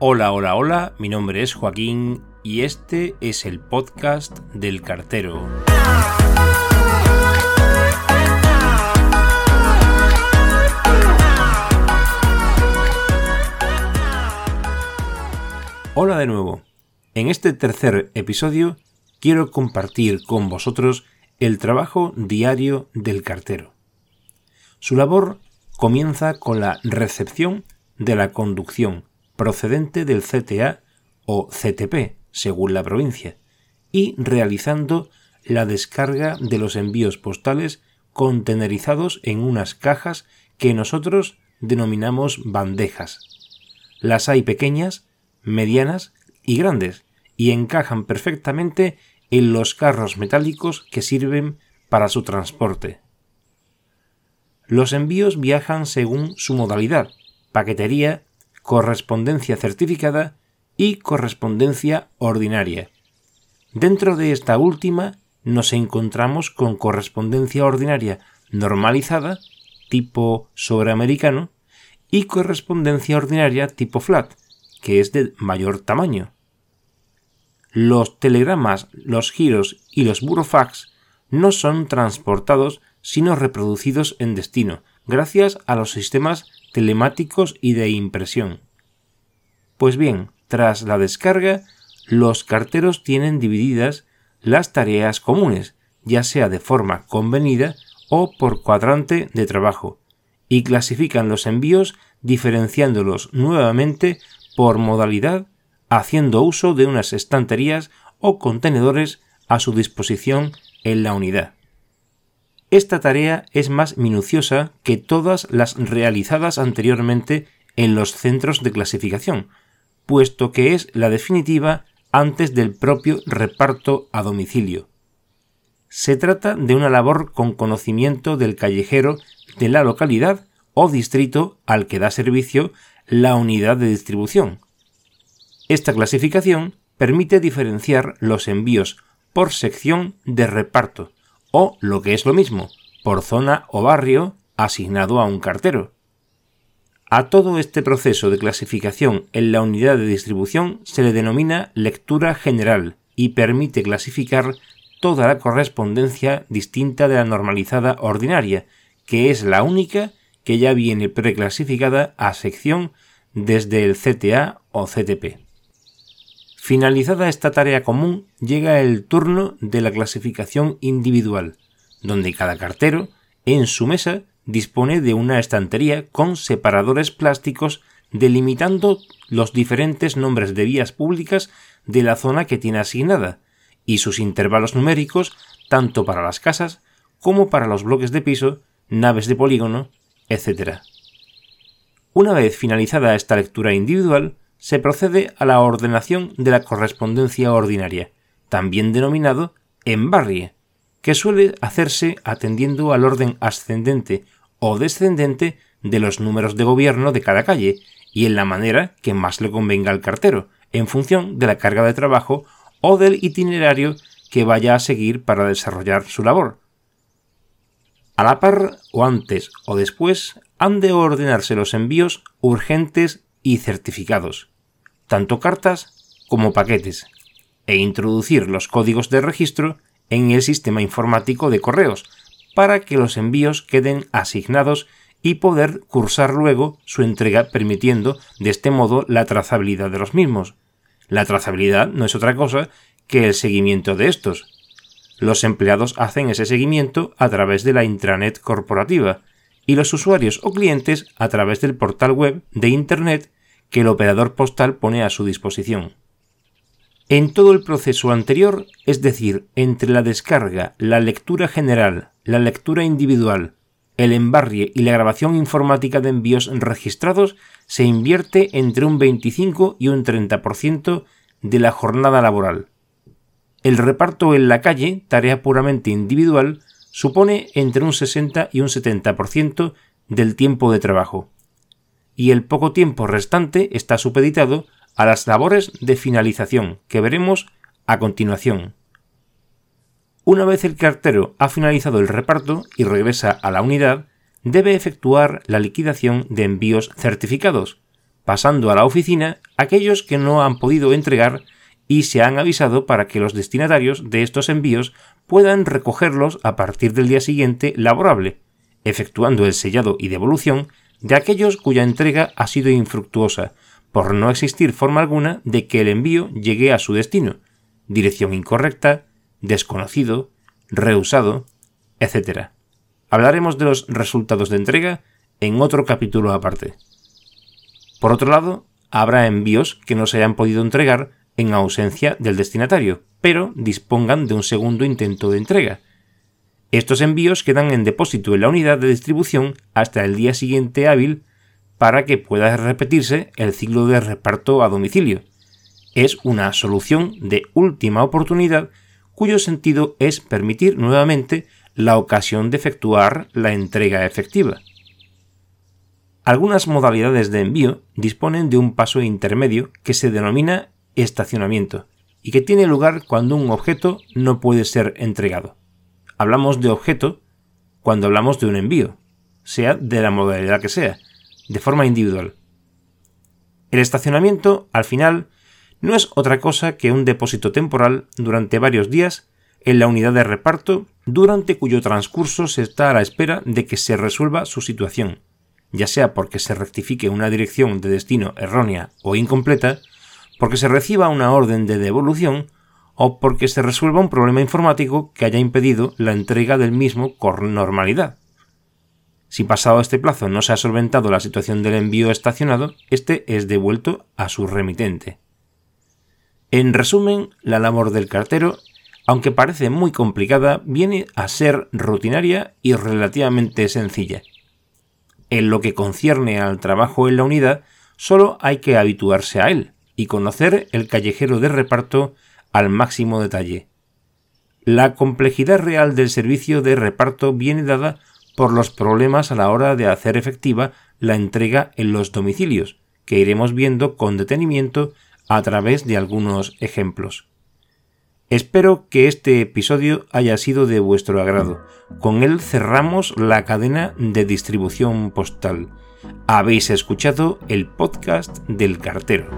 Hola, hola, hola, mi nombre es Joaquín y este es el podcast del cartero. Hola de nuevo. En este tercer episodio quiero compartir con vosotros el trabajo diario del cartero. Su labor comienza con la recepción de la conducción procedente del CTA o CTP, según la provincia, y realizando la descarga de los envíos postales contenerizados en unas cajas que nosotros denominamos bandejas. Las hay pequeñas, medianas y grandes, y encajan perfectamente en los carros metálicos que sirven para su transporte. Los envíos viajan según su modalidad, paquetería, correspondencia certificada y correspondencia ordinaria. Dentro de esta última nos encontramos con correspondencia ordinaria normalizada, tipo sobreamericano, y correspondencia ordinaria tipo flat, que es de mayor tamaño. Los telegramas, los giros y los burofax no son transportados sino reproducidos en destino, gracias a los sistemas telemáticos y de impresión. Pues bien, tras la descarga, los carteros tienen divididas las tareas comunes, ya sea de forma convenida o por cuadrante de trabajo, y clasifican los envíos diferenciándolos nuevamente por modalidad, haciendo uso de unas estanterías o contenedores a su disposición en la unidad. Esta tarea es más minuciosa que todas las realizadas anteriormente en los centros de clasificación, puesto que es la definitiva antes del propio reparto a domicilio. Se trata de una labor con conocimiento del callejero de la localidad o distrito al que da servicio la unidad de distribución. Esta clasificación permite diferenciar los envíos por sección de reparto, o, lo que es lo mismo, por zona o barrio asignado a un cartero. A todo este proceso de clasificación en la unidad de distribución se le denomina lectura general y permite clasificar toda la correspondencia distinta de la normalizada ordinaria, que es la única que ya viene preclasificada a sección desde el CTA o CTP. Finalizada esta tarea común, llega el turno de la clasificación individual, donde cada cartero, en su mesa, dispone de una estantería con separadores plásticos delimitando los diferentes nombres de vías públicas de la zona que tiene asignada y sus intervalos numéricos tanto para las casas como para los bloques de piso, naves de polígono, etc. Una vez finalizada esta lectura individual, se procede a la ordenación de la correspondencia ordinaria, también denominado embarrie, que suele hacerse atendiendo al orden ascendente o descendente de los números de gobierno de cada calle y en la manera que más le convenga al cartero, en función de la carga de trabajo o del itinerario que vaya a seguir para desarrollar su labor. A la par, o antes o después, han de ordenarse los envíos urgentes y certificados, tanto cartas como paquetes, e introducir los códigos de registro en el sistema informático de correos para que los envíos queden asignados y poder cursar luego su entrega permitiendo de este modo la trazabilidad de los mismos. La trazabilidad no es otra cosa que el seguimiento de estos. Los empleados hacen ese seguimiento a través de la intranet corporativa y los usuarios o clientes a través del portal web de Internet que el operador postal pone a su disposición. En todo el proceso anterior, es decir, entre la descarga, la lectura general, la lectura individual, el embarrie y la grabación informática de envíos registrados, se invierte entre un 25 y un 30% de la jornada laboral. El reparto en la calle, tarea puramente individual, supone entre un 60 y un 70% del tiempo de trabajo. Y el poco tiempo restante está supeditado a las labores de finalización que veremos a continuación. Una vez el cartero ha finalizado el reparto y regresa a la unidad, debe efectuar la liquidación de envíos certificados, pasando a la oficina aquellos que no han podido entregar y se han avisado para que los destinatarios de estos envíos puedan recogerlos a partir del día siguiente laborable, efectuando el sellado y devolución de aquellos cuya entrega ha sido infructuosa, por no existir forma alguna de que el envío llegue a su destino, dirección incorrecta, desconocido, reusado, etc. Hablaremos de los resultados de entrega en otro capítulo aparte. Por otro lado, habrá envíos que no se hayan podido entregar en ausencia del destinatario, pero dispongan de un segundo intento de entrega. Estos envíos quedan en depósito en la unidad de distribución hasta el día siguiente hábil para que pueda repetirse el ciclo de reparto a domicilio. Es una solución de última oportunidad cuyo sentido es permitir nuevamente la ocasión de efectuar la entrega efectiva. Algunas modalidades de envío disponen de un paso intermedio que se denomina estacionamiento y que tiene lugar cuando un objeto no puede ser entregado. Hablamos de objeto cuando hablamos de un envío, sea de la modalidad que sea, de forma individual. El estacionamiento, al final, no es otra cosa que un depósito temporal durante varios días en la unidad de reparto durante cuyo transcurso se está a la espera de que se resuelva su situación, ya sea porque se rectifique una dirección de destino errónea o incompleta, porque se reciba una orden de devolución o porque se resuelva un problema informático que haya impedido la entrega del mismo con normalidad. Si pasado este plazo no se ha solventado la situación del envío estacionado, este es devuelto a su remitente. En resumen, la labor del cartero, aunque parece muy complicada, viene a ser rutinaria y relativamente sencilla. En lo que concierne al trabajo en la unidad, solo hay que habituarse a él, y conocer el callejero de reparto al máximo detalle. La complejidad real del servicio de reparto viene dada por los problemas a la hora de hacer efectiva la entrega en los domicilios, que iremos viendo con detenimiento a través de algunos ejemplos. Espero que este episodio haya sido de vuestro agrado. Con él cerramos la cadena de distribución postal. Habéis escuchado el podcast del cartero.